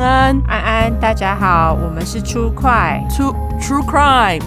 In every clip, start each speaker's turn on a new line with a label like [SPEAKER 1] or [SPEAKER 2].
[SPEAKER 1] 安安，
[SPEAKER 2] 安安，大家好，我们是出快
[SPEAKER 1] ，True True Crime。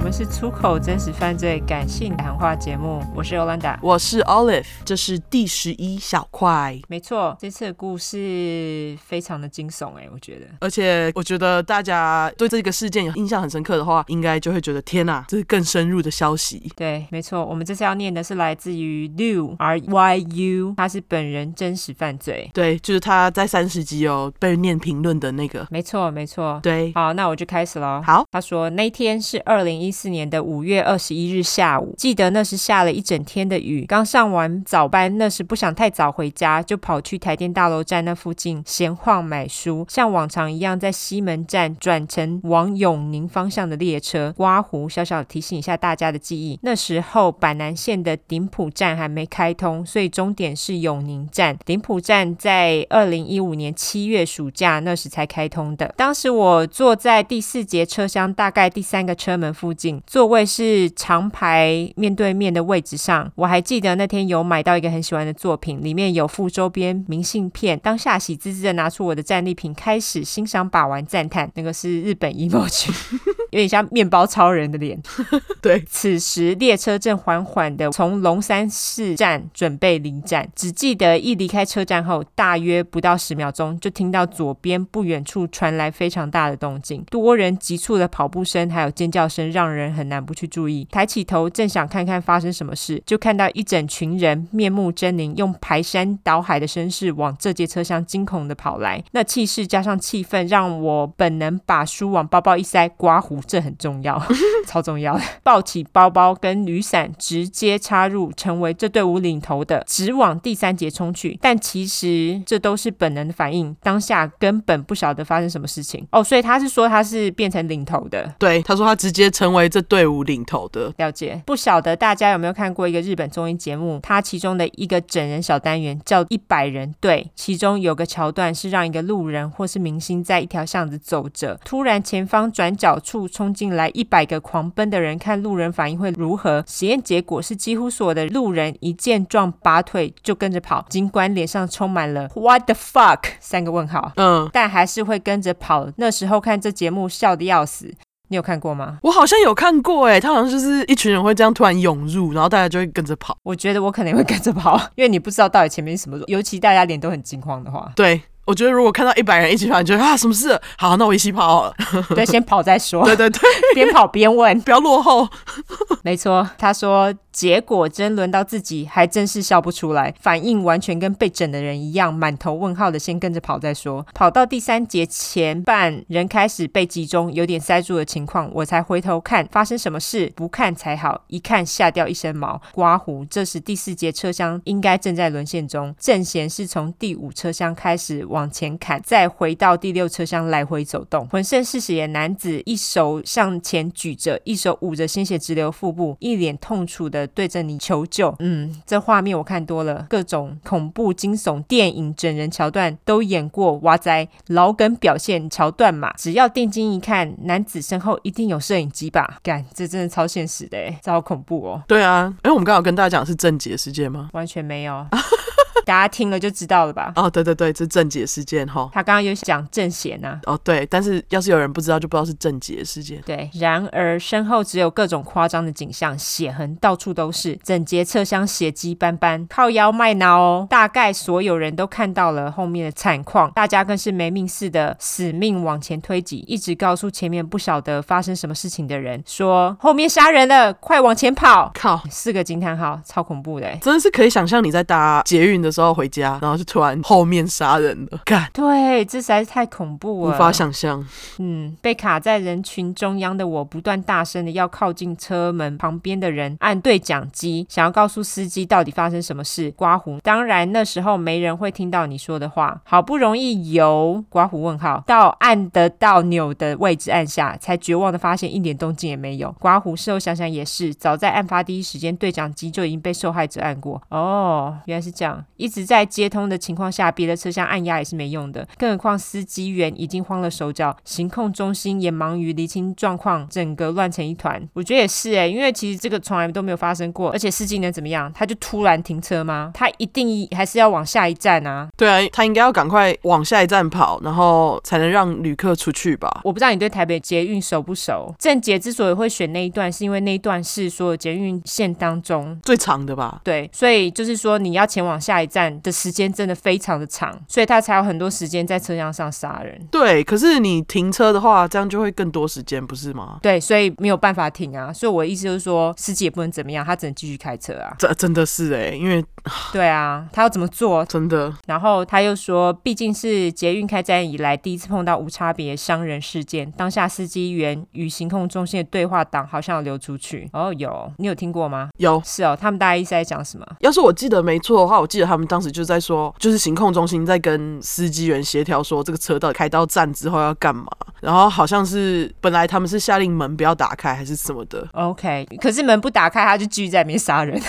[SPEAKER 2] 我们是出口真实犯罪感性谈话节目，我是 Yolanda，
[SPEAKER 1] 我是 Olive，这是第十一小块。
[SPEAKER 2] 没错，这次的故事非常的惊悚哎，我觉得。
[SPEAKER 1] 而且我觉得大家对这个事件有印象很深刻的话，应该就会觉得天哪，这是更深入的消息。
[SPEAKER 2] 对，没错，我们这次要念的是来自于 Ryu R Y U，他是本人真实犯罪。
[SPEAKER 1] 对，就是他在三十集有被念评论的那个。
[SPEAKER 2] 没错，没错。
[SPEAKER 1] 对，
[SPEAKER 2] 好，那我就开始喽。
[SPEAKER 1] 好，
[SPEAKER 2] 他说那天是二零一。一四年的五月二十一日下午，记得那时下了一整天的雨。刚上完早班，那时不想太早回家，就跑去台电大楼站那附近闲晃买书。像往常一样，在西门站转乘往永宁方向的列车。刮胡小小提醒一下大家的记忆，那时候板南线的顶埔站还没开通，所以终点是永宁站。顶埔站在二零一五年七月暑假那时才开通的。当时我坐在第四节车厢，大概第三个车门附近。座位是长排面对面的位置上，我还记得那天有买到一个很喜欢的作品，里面有附周边明信片。当下喜滋滋的拿出我的战利品，开始欣赏、把玩、赞叹。那个是日本 emoji，有点像面包超人的脸。
[SPEAKER 1] 对，
[SPEAKER 2] 此时列车正缓缓的从龙山寺站准备离站，只记得一离开车站后，大约不到十秒钟，就听到左边不远处传来非常大的动静，多人急促的跑步声，还有尖叫声，让人很难不去注意，抬起头正想看看发生什么事，就看到一整群人面目狰狞，用排山倒海的声势往这节车厢惊恐的跑来。那气势加上气氛，让我本能把书往包包一塞，刮胡，这很重要，超重要。抱起包包跟雨伞，直接插入，成为这队伍领头的，直往第三节冲去。但其实这都是本能的反应，当下根本不晓得发生什么事情。哦，所以他是说他是变成领头的，
[SPEAKER 1] 对，他说他直接成为。为这队伍领头的。
[SPEAKER 2] 了解，不晓得大家有没有看过一个日本综艺节目，它其中的一个整人小单元叫一百人队，其中有个桥段是让一个路人或是明星在一条巷子走着，突然前方转角处冲进来一百个狂奔的人，看路人反应会如何。实验结果是几乎所有的路人一见状拔腿就跟着跑，尽管脸上充满了 What the fuck 三个问号，嗯，但还是会跟着跑。那时候看这节目笑得要死。你有看过吗？
[SPEAKER 1] 我好像有看过，哎，他好像就是一群人会这样突然涌入，然后大家就会跟着跑。
[SPEAKER 2] 我觉得我可能会跟着跑，因为你不知道到底前面是什么，尤其大家脸都很惊慌的话。
[SPEAKER 1] 对。我觉得如果看到一百人一起跑，你觉得啊，什么事？好，那我一起跑好了。
[SPEAKER 2] 对，先跑再说。
[SPEAKER 1] 对 对对，
[SPEAKER 2] 边跑边问，
[SPEAKER 1] 不要落后。
[SPEAKER 2] 没错，他说，结果真轮到自己，还真是笑不出来，反应完全跟被整的人一样，满头问号的，先跟着跑再说。跑到第三节前半，人开始被集中，有点塞住的情况，我才回头看发生什么事。不看才好，一看吓掉一身毛。刮胡，这时第四节车厢应该正在沦陷中，正贤是从第五车厢开始。往前砍，再回到第六车厢来回走动。浑身是血的男子一手向前举着，一手捂着鲜血直流腹部，一脸痛楚的对着你求救。嗯，这画面我看多了，各种恐怖惊悚电影整人桥段都演过。哇塞，老梗表现桥段嘛，只要定睛一看，男子身后一定有摄影机吧？干，这真的超现实的，哎，这好恐怖哦。
[SPEAKER 1] 对啊，哎，我们刚好跟大家讲是正解世界吗？
[SPEAKER 2] 完全没有。大家听了就知道了吧？
[SPEAKER 1] 哦，对对对，这是正解事件哈。
[SPEAKER 2] 他刚刚有讲正贤呐。
[SPEAKER 1] 哦，对，但是要是有人不知道，就不知道是正解事件。
[SPEAKER 2] 对，然而身后只有各种夸张的景象，血痕到处都是，整节车厢血迹斑斑，靠腰卖脑哦。大概所有人都看到了后面的惨况，大家更是没命似的死命往前推挤，一直告诉前面不晓得发生什么事情的人说后面杀人了，快往前跑！靠，四个惊叹号，超恐怖的，
[SPEAKER 1] 真的是可以想象你在搭捷运的时候。回家，然后就突然后面杀人了，干！
[SPEAKER 2] 对，这实在是太恐怖了，
[SPEAKER 1] 无法想象。
[SPEAKER 2] 嗯，被卡在人群中央的我，不断大声的要靠近车门旁边的人按对讲机，想要告诉司机到底发生什么事。刮胡，当然那时候没人会听到你说的话。好不容易由刮胡问号到按得到钮的位置按下，才绝望的发现一点动静也没有。刮胡事后想想也是，早在案发第一时间，对讲机就已经被受害者按过。哦，原来是这样。一直在接通的情况下，别的车厢按压也是没用的。更何况司机员已经慌了手脚，行控中心也忙于厘清状况，整个乱成一团。我觉得也是哎，因为其实这个从来都没有发生过，而且司机能怎么样？他就突然停车吗？他一定还是要往下一站啊？
[SPEAKER 1] 对啊，他应该要赶快往下一站跑，然后才能让旅客出去吧？
[SPEAKER 2] 我不知道你对台北捷运熟不熟？郑捷之所以会选那一段，是因为那一段是所有捷运线当中
[SPEAKER 1] 最长的吧？
[SPEAKER 2] 对，所以就是说你要前往下一站的时间真的非常的长，所以他才有很多时间在车厢上杀人。
[SPEAKER 1] 对，可是你停车的话，这样就会更多时间，不是吗？
[SPEAKER 2] 对，所以没有办法停啊。所以我的意思就是说，司机也不能怎么样，他只能继续开车啊。
[SPEAKER 1] 这真的是哎，因为
[SPEAKER 2] 对啊，他要怎么做？
[SPEAKER 1] 真的。
[SPEAKER 2] 然后他又说，毕竟是捷运开战以来第一次碰到无差别伤人事件，当下司机员与行控中心的对话档好像有流出去。哦，有，你有听过吗？
[SPEAKER 1] 有，
[SPEAKER 2] 是哦。他们大概意思在讲什么？
[SPEAKER 1] 要是我记得没错的话，我记得他们当时就在说，就是行控中心在跟司机员协调说，这个车到底开到站之后要干嘛。然后好像是本来他们是下令门不要打开，还是什么的。
[SPEAKER 2] OK，可是门不打开，他就继续在里面杀人。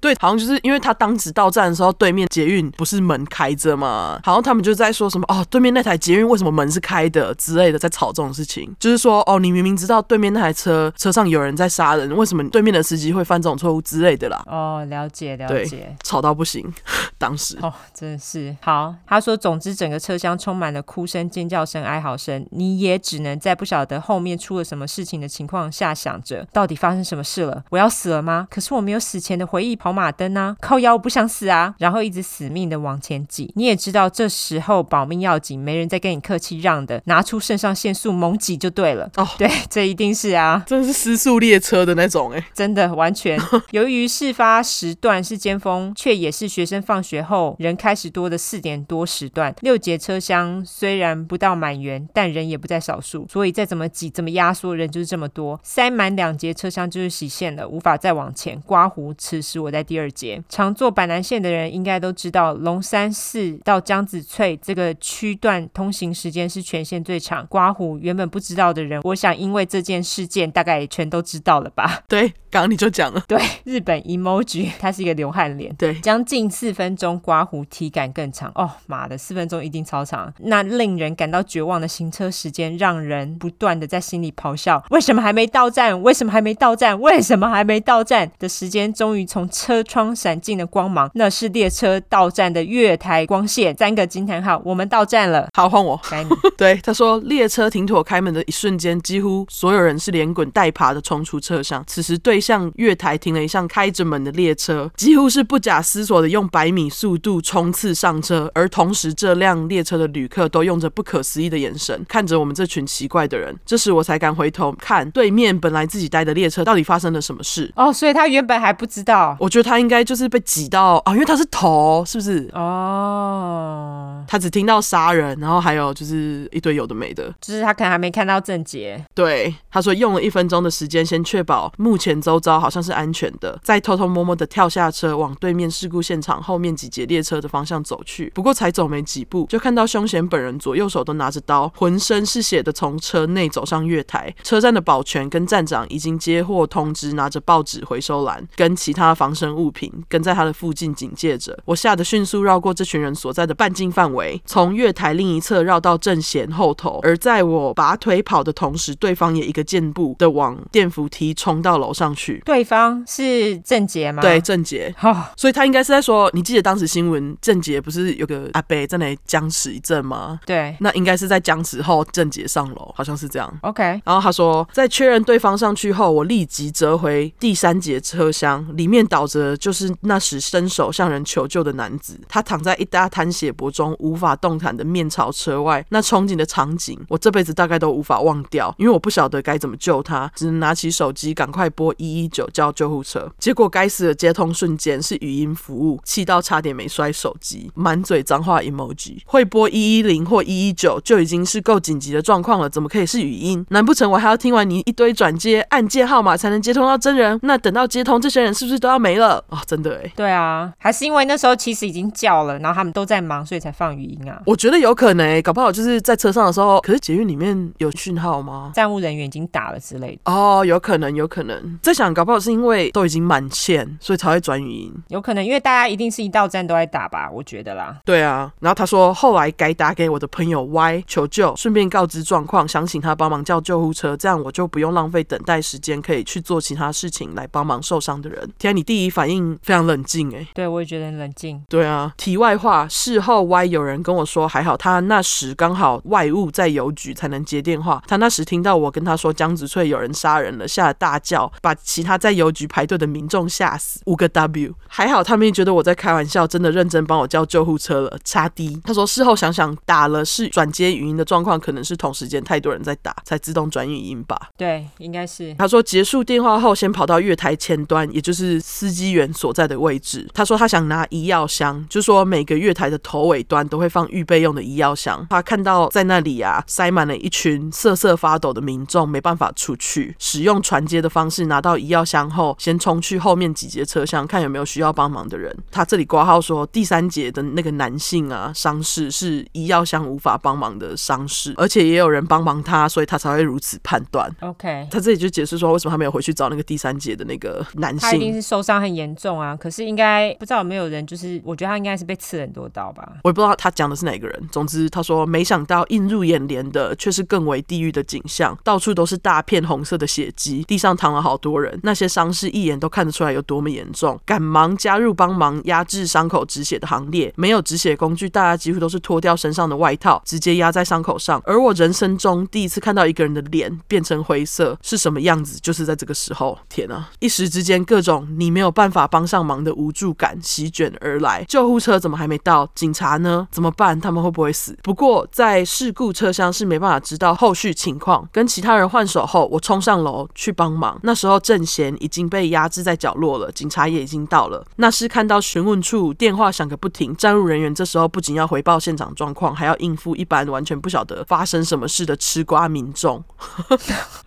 [SPEAKER 1] 对，好像就是因为他当时到站的时候，对面捷运不是门开着吗？好像他们就在说什么哦，对面那台捷运为什么门是开的之类的，在吵这种事情。就是说哦，你明明知道对面那台车车上有人在杀人，为什么对面的司机会犯这种错误之类的啦？
[SPEAKER 2] 哦，了解了解，
[SPEAKER 1] 吵到不行，当时
[SPEAKER 2] 哦，真的是好。他说，总之整个车厢充满了哭声、尖叫声、哀嚎声，你也只能在不晓得后面出了什么事情的情况下，想着到底发生什么事了？我要死了吗？可是我没有死前的回忆。跑马灯啊，靠腰，我不想死啊，然后一直死命的往前挤。你也知道，这时候保命要紧，没人再跟你客气让的，拿出肾上腺素猛挤就对了。哦，对，这一定是啊，
[SPEAKER 1] 真的是失速列车的那种哎，
[SPEAKER 2] 真的完全。由于事发时段是尖峰，却也是学生放学后人开始多的四点多时段，六节车厢虽然不到满员，但人也不在少数，所以再怎么挤，怎么压缩，人就是这么多，塞满两节车厢就是极限了，无法再往前。刮胡，此时我在。第二节，常坐板南线的人应该都知道，龙山寺到江子翠这个区段通行时间是全线最长。刮胡原本不知道的人，我想因为这件事件，大概也全都知道了吧？
[SPEAKER 1] 对，刚刚你就讲了。
[SPEAKER 2] 对，日本 emoji，它是一个流汗脸。
[SPEAKER 1] 对，
[SPEAKER 2] 将近四分钟，刮胡体感更长。哦妈的，四分钟一定超长。那令人感到绝望的行车时间，让人不断的在心里咆哮：为什么还没到站？为什么还没到站？为什么还没到站？的时间终于从车。车窗闪进的光芒，那是列车到站的月台光线。三个惊叹号，我们到站了。
[SPEAKER 1] 好，换我。
[SPEAKER 2] 该你。
[SPEAKER 1] 对，他说，列车停妥开门的一瞬间，几乎所有人是连滚带爬的冲出车厢。此时，对向月台停了一辆开着门的列车，几乎是不假思索的用百米速度冲刺上车。而同时，这辆列车的旅客都用着不可思议的眼神看着我们这群奇怪的人。这时，我才敢回头看对面本来自己待的列车到底发生了什么事。
[SPEAKER 2] 哦，所以他原本还不知道。
[SPEAKER 1] 我觉得。他应该就是被挤到啊，因为他是头，是不是？
[SPEAKER 2] 哦，
[SPEAKER 1] 他只听到杀人，然后还有就是一堆有的没的，
[SPEAKER 2] 就是他可能还没看到正解。
[SPEAKER 1] 对，他说用了一分钟的时间，先确保目前周遭好像是安全的，再偷偷摸摸的跳下车，往对面事故现场后面几节列车的方向走去。不过才走没几步，就看到凶嫌本人左右手都拿着刀，浑身是血的从车内走上月台。车站的保全跟站长已经接获通知，拿着报纸回收篮跟其他防身物品跟在他的附近警戒着，我吓得迅速绕过这群人所在的半径范围，从月台另一侧绕到正弦后头。而在我拔腿跑的同时，对方也一个箭步的往电扶梯冲到楼上去。
[SPEAKER 2] 对方是郑杰吗？
[SPEAKER 1] 对，郑杰。
[SPEAKER 2] 哦，
[SPEAKER 1] 所以他应该是在说，你记得当时新闻郑杰不是有个阿伯在那里僵持一阵吗？
[SPEAKER 2] 对，
[SPEAKER 1] 那应该是在僵持后，郑杰上楼，好像是这样。
[SPEAKER 2] OK，
[SPEAKER 1] 然后他说，在确认对方上去后，我立即折回第三节车厢，里面倒着。就是那时伸手向人求救的男子，他躺在一大滩血泊中，无法动弹的面朝车外，那憧憬的场景，我这辈子大概都无法忘掉，因为我不晓得该怎么救他，只能拿起手机赶快拨一一九叫救护车。结果该死的接通瞬间是语音服务，气到差点没摔手机，满嘴脏话 emoji。会拨一一零或一一九就已经是够紧急的状况了，怎么可以是语音？难不成我还要听完你一堆转接按键号码才能接通到真人？那等到接通，这些人是不是都要没了了哦，真的哎。
[SPEAKER 2] 对啊，还是因为那时候其实已经叫了，然后他们都在忙，所以才放语音啊。
[SPEAKER 1] 我觉得有可能哎，搞不好就是在车上的时候，可是捷运里面有讯号吗？
[SPEAKER 2] 站务人员已经打了之类的。
[SPEAKER 1] 哦，有可能，有可能。在想，搞不好是因为都已经满线，所以才会转语音。
[SPEAKER 2] 有可能，因为大家一定是一到站都在打吧，我觉得啦。
[SPEAKER 1] 对啊，然后他说后来改打给我的朋友 Y 求救，顺便告知状况，想请他帮忙叫救护车，这样我就不用浪费等待时间，可以去做其他事情来帮忙受伤的人。天啊，你第一反应非常冷静哎。
[SPEAKER 2] 对，我也觉得很冷静。
[SPEAKER 1] 对啊，题外话，事后 Y 有人跟我说，还好他那时刚好外务在邮局才能接电话。他那时听到我跟他说江子翠有人杀人了，吓得大叫，把其他在邮局排队的民众吓死。五个 W，还好他没觉得我在开玩笑，真的认真帮我叫救护车了。差 D，他说事后想想打了是转接语音的状况，可能是同时间太多人在打，才自动转语音吧。
[SPEAKER 2] 对，应该是。
[SPEAKER 1] 他说结束电话后，先跑到月台前端，也就是司机员所在的位置。他说他想拿医药箱，就说每个月台的头尾端都会放预备用的医药箱。他看到在那里啊，塞满了一群瑟瑟发抖的民众，没办法出去，使用传接的方式拿到医药箱后，先冲去后面几节车厢看有没有需要帮忙的人。他这里挂号说第三节的那个男性啊，伤势是医药箱无法帮忙的伤势，而且也有人帮忙他，所以他才会如此判断。
[SPEAKER 2] OK，
[SPEAKER 1] 他这里就解释说为什么他没有回去找那个第三节的那个男性，
[SPEAKER 2] 他一定是受伤很严重啊。可是应该不知道有没有人，就是我觉得他应该是被刺很多刀吧。
[SPEAKER 1] 我也不知道他讲的是哪个人。总之他说没想到映入眼帘的却是更为地狱的景象，到处都是大片红色的血迹，地上躺了好多人，那些伤势一眼都看得出来有多么严重，赶忙加入帮忙压制伤口止血的行列。没有止血工具，大家几乎都是脱掉身上的外套，直接压在伤口上。而我人生中第一次看到一个人的脸变成灰色是什么样子，就是在这个时候。天啊！一时之间，各种你没有办办法帮上忙的无助感席卷而来。救护车怎么还没到？警察呢？怎么办？他们会不会死？不过在事故车厢是没办法知道后续情况。跟其他人换手后，我冲上楼去帮忙。那时候正贤已经被压制在角落了，警察也已经到了。那是看到询问处电话响个不停，站务人员这时候不仅要回报现场状况，还要应付一般完全不晓得发生什么事的吃瓜民众，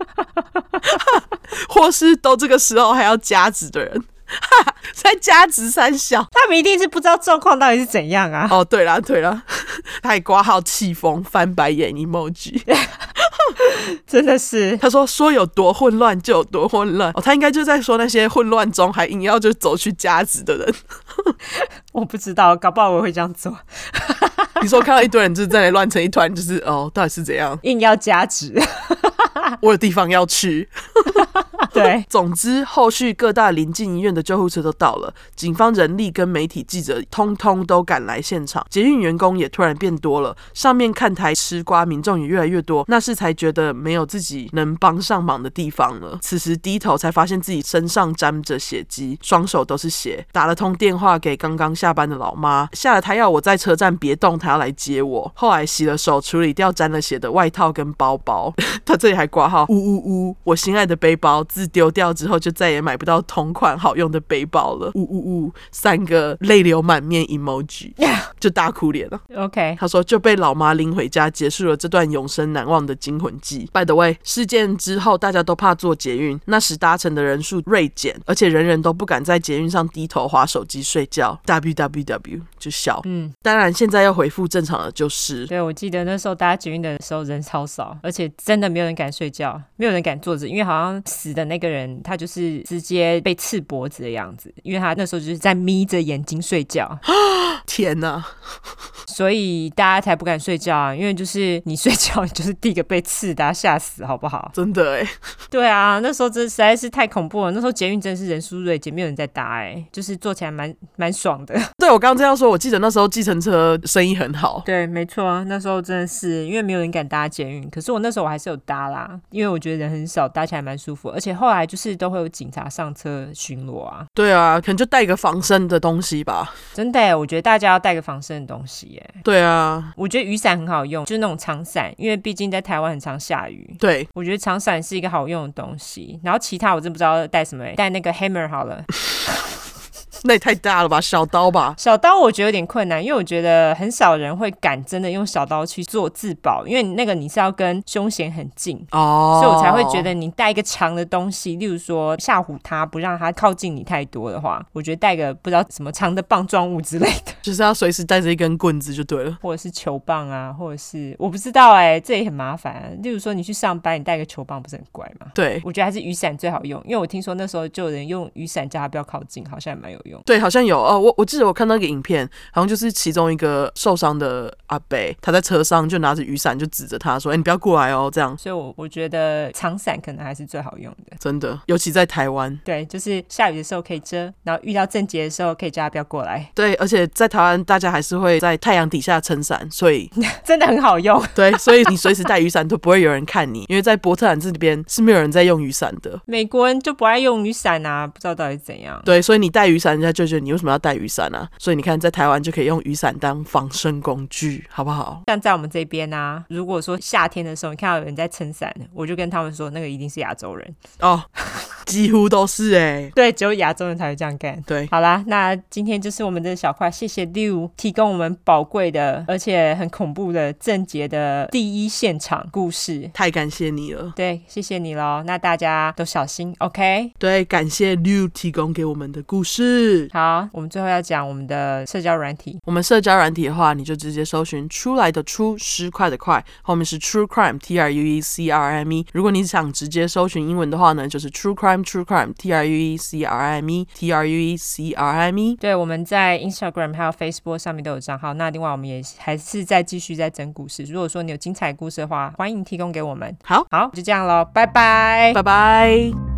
[SPEAKER 1] 或是都这个时候还要加值的人。在加值三小，
[SPEAKER 2] 他们一定是不知道状况到底是怎样啊！
[SPEAKER 1] 哦，对了对了，他还挂号气疯翻白眼 emoji，
[SPEAKER 2] 真的是
[SPEAKER 1] 他说说有多混乱就有多混乱哦，他应该就在说那些混乱中还硬要就走去加值的人，
[SPEAKER 2] 我不知道，搞不好我会这样做。
[SPEAKER 1] 你说看到一堆人就是在那乱成一团，就是哦，到底是怎样？
[SPEAKER 2] 硬要加值，
[SPEAKER 1] 我有地方要去。
[SPEAKER 2] 对，
[SPEAKER 1] 总之后续各大临近医院的救护车都到了，警方人力跟媒体记者通通都赶来现场，捷运员工也突然变多了，上面看台吃瓜民众也越来越多，那是才觉得没有自己能帮上忙的地方了。此时低头才发现自己身上沾着血迹，双手都是血，打了通电话给刚刚下班的老妈，下了台要我在车站别动，他要来接我。后来洗了手，处理掉沾了血的外套跟包包，他这里还挂号，呜呜呜，我心爱的背包。自丢掉之后，就再也买不到同款好用的背包了。呜呜呜，三个泪流满面 emoji，就大哭脸了。
[SPEAKER 2] OK，
[SPEAKER 1] 他说就被老妈拎回家，结束了这段永生难忘的惊魂记。By the way，事件之后大家都怕坐捷运，那时搭乘的人数锐减，而且人人都不敢在捷运上低头划手机睡觉。www 就笑。嗯，当然现在要回复正常了，就是。
[SPEAKER 2] 对，我记得那时候搭捷运的时候人超少，而且真的没有人敢睡觉，没有人敢坐着，因为好像死的。那个人他就是直接被刺脖子的样子，因为他那时候就是在眯着眼睛睡觉。
[SPEAKER 1] 天哪！
[SPEAKER 2] 所以大家才不敢睡觉啊，因为就是你睡觉你就是第一个被刺的，吓死好不好？
[SPEAKER 1] 真的哎。对
[SPEAKER 2] 啊，那时候真实在是太恐怖了。那时候捷运真是人数锐减，没有人在搭哎，就是坐起来蛮蛮爽的。
[SPEAKER 1] 对，我刚刚这样说，我记得那时候计程车生意很好。
[SPEAKER 2] 对，没错，那时候真的是因为没有人敢搭捷运，可是我那时候我还是有搭啦，因为我觉得人很少，搭起来蛮舒服，而且。后来就是都会有警察上车巡逻啊，
[SPEAKER 1] 对啊，可能就带个防身的东西吧。
[SPEAKER 2] 真的，我觉得大家要带个防身的东西耶。
[SPEAKER 1] 对啊，
[SPEAKER 2] 我觉得雨伞很好用，就是那种长伞，因为毕竟在台湾很常下雨。
[SPEAKER 1] 对，
[SPEAKER 2] 我觉得长伞是一个好用的东西。然后其他我真不知道带什么，带那个 hammer 好了。
[SPEAKER 1] 那也太大了吧？小刀吧？
[SPEAKER 2] 小刀我觉得有点困难，因为我觉得很少人会敢真的用小刀去做自保，因为那个你是要跟凶险很近哦，所以我才会觉得你带一个长的东西，例如说吓唬他，不让他靠近你太多的话，我觉得带个不知道什么长的棒状物之类的，
[SPEAKER 1] 就是要随时带着一根棍子就对了，
[SPEAKER 2] 或者是球棒啊，或者是我不知道哎、欸，这也很麻烦、啊。例如说你去上班，你带个球棒不是很怪吗？
[SPEAKER 1] 对，
[SPEAKER 2] 我觉得还是雨伞最好用，因为我听说那时候就有人用雨伞叫他不要靠近，好像也蛮有用。
[SPEAKER 1] 对，好像有哦，我我记得我看到一个影片，好像就是其中一个受伤的阿伯，他在车上就拿着雨伞就指着他说：“哎、欸，你不要过来哦。”这样，
[SPEAKER 2] 所以我我觉得长伞可能还是最好用的，
[SPEAKER 1] 真的，尤其在台湾。
[SPEAKER 2] 对，就是下雨的时候可以遮，然后遇到正节的时候可以叫他不要过来。
[SPEAKER 1] 对，而且在台湾大家还是会在太阳底下撑伞，所以
[SPEAKER 2] 真的很好用。
[SPEAKER 1] 对，所以你随时带雨伞都不会有人看你，因为在波特兰这边是没有人在用雨伞的。
[SPEAKER 2] 美国人就不爱用雨伞啊，不知道到底怎样。
[SPEAKER 1] 对，所以你带雨伞，人家就觉得你为什么要带雨伞啊？所以你看，在台湾就可以用雨伞当防身工具，好不好？
[SPEAKER 2] 像在我们这边啊，如果说夏天的时候，你看到有人在撑伞，我就跟他们说，那个一定是亚洲人
[SPEAKER 1] 哦。几乎都是哎、欸，
[SPEAKER 2] 对，只有亚洲人才会这样干。
[SPEAKER 1] 对，
[SPEAKER 2] 好啦，那今天就是我们的小块，谢谢六提供我们宝贵的而且很恐怖的正杰的第一现场故事，
[SPEAKER 1] 太感谢你了。
[SPEAKER 2] 对，谢谢你喽。那大家都小心，OK？
[SPEAKER 1] 对，感谢六提供给我们的故事。
[SPEAKER 2] 好，我们最后要讲我们的社交软体。
[SPEAKER 1] 我们社交软体的话，你就直接搜寻“出来的出，失块的快”，后面是 True Crime，T R U E C R M E。如果你想直接搜寻英文的话呢，就是 True Crime。True Crime, T R U E C R I M E, T R U E C R I M E。
[SPEAKER 2] 对，我们在 Instagram 还有 Facebook 上面都有账号。那另外，我们也还是在继续在整故事。如果说你有精彩故事的话，欢迎提供给我们。
[SPEAKER 1] 好，
[SPEAKER 2] 好，就这样喽，拜拜，
[SPEAKER 1] 拜拜。